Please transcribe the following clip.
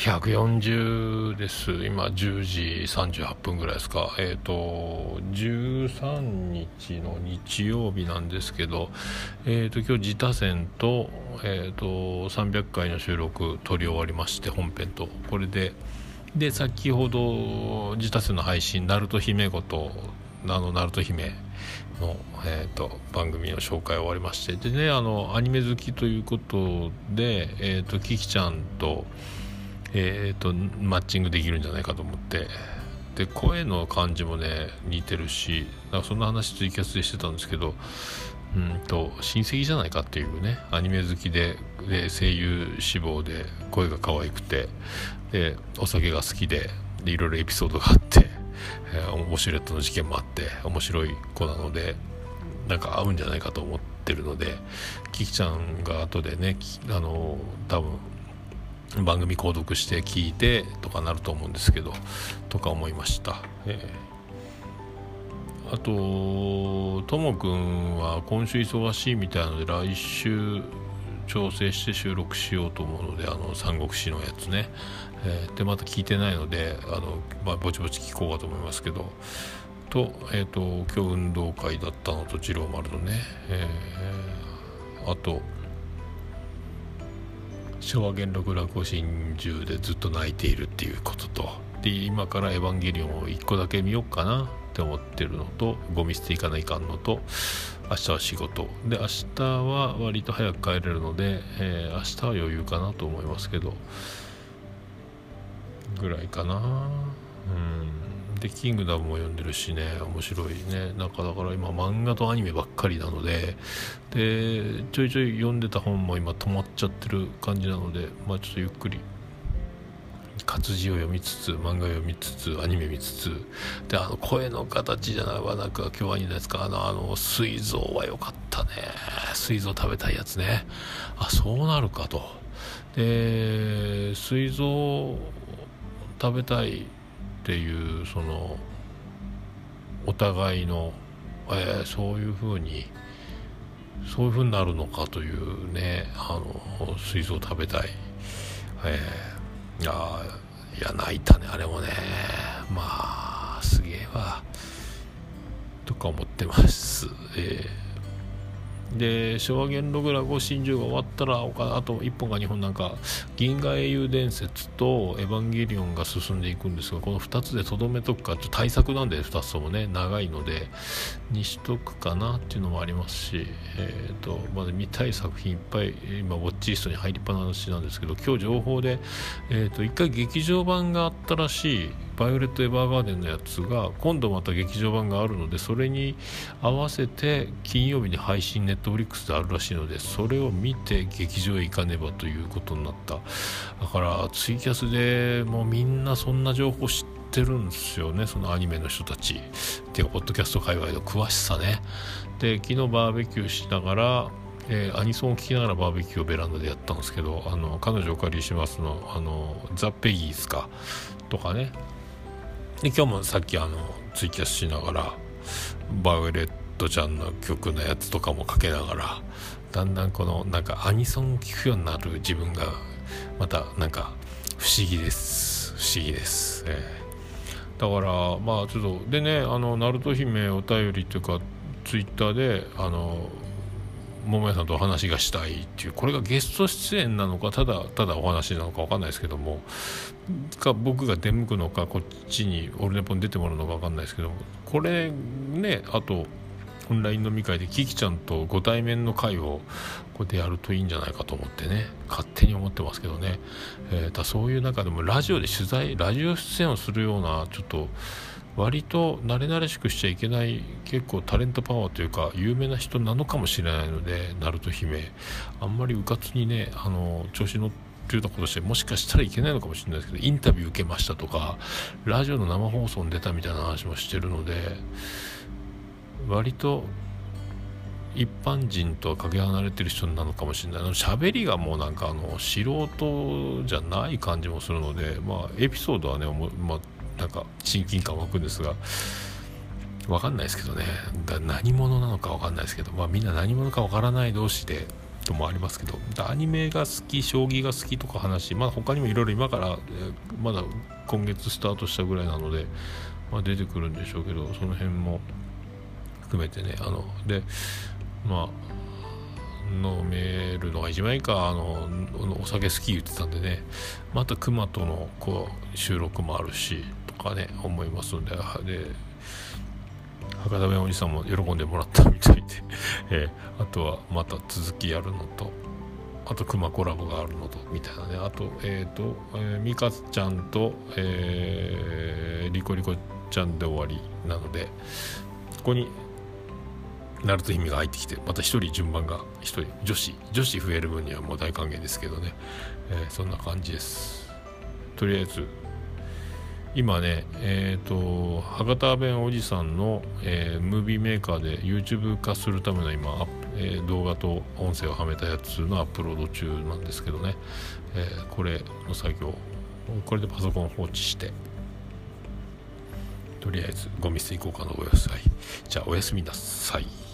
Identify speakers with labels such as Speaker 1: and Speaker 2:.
Speaker 1: 140です。今10時38分ぐらいですか。えっ、ー、と13日の日曜日なんですけどえっ、ー、と今日自他戦と,、えーと、300回の収録撮り終わりまして本編と。これでで先ほど自他戦の配信「ナルト姫ごと」あのナルト姫の、えーと、番組の紹介終わりまして。でねあのアニメ好きということで、えーとキキちゃんとえーと、マッチングできるんじゃないかと思って。で声の感じもね似てるしなんかそんな話ツイキャスでしてたんですけどうんと親戚じゃないかっていうねアニメ好きでで声優志望で声が可愛くてでお酒が好きででいろいろエピソードがあって、えー、面白いとの事件もあって面白い子なのでなんか合うんじゃないかと思ってるのでキキちゃんが後でねあの多分番組購読して聞いてとかなると思うんですけどとか思いました、えー、あとともくんは今週忙しいみたいなので来週調整して収録しようと思うのであの三国志のやつね、えー、でまた聞いてないのであの、まあ、ぼちぼち聞こうかと思いますけど。と,、えーと、今日運動会だったのと次郎丸のね、えー、あと昭和元禄落語真珠でずっと泣いているっていうことと。で今から「エヴァンゲリオン」を1個だけ見ようかな。って思ってるのとゴミ捨ていかないかんのと明日は仕事。で明日は割と早く帰れるので、えー、明日は余裕かなと思いますけど。ぐらいかな。うん。で「キングダム」も読んでるしね面白いね。なんかだから今漫画とアニメばっかりなのででちょいちょい読んでた本も今止まっちゃってる感じなのでまあちょっとゆっくり活字を読みつつ漫画を読みつつアニメ見つつであの声の形じゃないわ。なんか今日はにですか？あのあの膵臓は良かったね。膵臓食べたいやつね。あそうなるかと。で膵臓食べたいっていうそのお互いの、えー、そういうふうにそういうふうになるのかというねあの水槽食べたい、えー、いやいや泣いたねあれもね。まあすげえわ。とか思ってます、えーで昭和元禄落語真珠が終わったらあと1本か2本なんか「銀河英雄伝説」と「エヴァンゲリオン」が進んでいくんですがこの2つでとどめとくかちょ対策なんで2つともね長いので。にしとくかなっていうのもありますし、えーと、まだ見たい作品いっぱい今ウォッチリストに入りっぱなしなんですけど今日情報で、えーと、と1回劇場版があったらしいバイオレット・エヴァーガーデンのやつが今度また劇場版があるのでそれに合わせて金曜日に配信ネフリックスであるらしいのでそれを見て劇場へ行かねばということになった。だからツイキャスでもうみんなそんな情報知ってるんですよね。そのアニメの人たち。っていうポッドキャスト界隈の詳しさね。で昨日バーベキューしながらえー、アニソンを聴きながらバーベキューをベランダでやったんですけどあの彼女お借りしますのあのザ・ペギーズかとかね。で今日もさっきあのツイキャスしながらバイオレットちゃんの曲のやつとかもかけながらだんだんこのなんかアニソンを聴くようになる自分がまたなんか不思議です。不思議です、えー、だからまあちょっとでねあのナルト姫お便りというかツイッターであの桃屋さんとお話がしたいっていうこれがゲスト出演なのかただただお話なのか分かんないですけどもか僕が出向くのかこっちにオルネポに出てもらうのか分かんないですけどもこれねあとオンライン飲み会でキキちゃんとご対面の会をこうやってやるといいんじゃないかと思ってね。勝手に思ってますけどね、えー、だそういう中でもラジオで取材ラジオ出演をするようなちょっと割と慣れ慣れしくしちゃいけない結構タレントパワーというか有名な人なのかもしれないので鳴門姫あんまりうかつにねあの調子乗ってるようなことしてもしかしたらいけないのかもしれないですけどインタビュー受けましたとかラジオの生放送に出たみたいな話もしてるので割と一般人とはかけ離れてる人なのかもしれない。喋りがもうなんかあの素人じゃない感じもするのでまあエピソードはねまあなんか親近感湧くんですが分かんないですけどね。何者なのか分かんないですけど、まあ、みんな何者か分からない同士でともありますけどアニメが好き将棋が好きとか話まあ他にもいろいろ今から、まだ今月スタートしたぐらいなので、まあ、出てくるんでしょうけどその辺も含めてねあのでまあ飲めるのが一番いいかあのお酒好き言ってたんでねまた熊とのこう収録もあるしとかね思いますんでで博多弁おじさんも喜んでもらったみたいで、えー、あとはまた続きやるのとあと熊コラボがあるのとみたいなねあとえっ、ー、と、えー、ミカちゃんと、えー、リコリコちゃんで終わりなのでここにナルト姫が入ってきてまた1人順番が1人女子女子増える分にはもう大歓迎ですけどね、えー、そんな感じです。とりあえず今ねえっ、ー、と博多弁おじさんの、えー、ムービーメーカーで YouTube 化するための今、えー、動画と音声をはめたやつのアップロード中なんですけどね、えこれの作業これでパソコン放置してとりあえずゴミ捨て行こうかなおやすいじゃあおやすみなさい。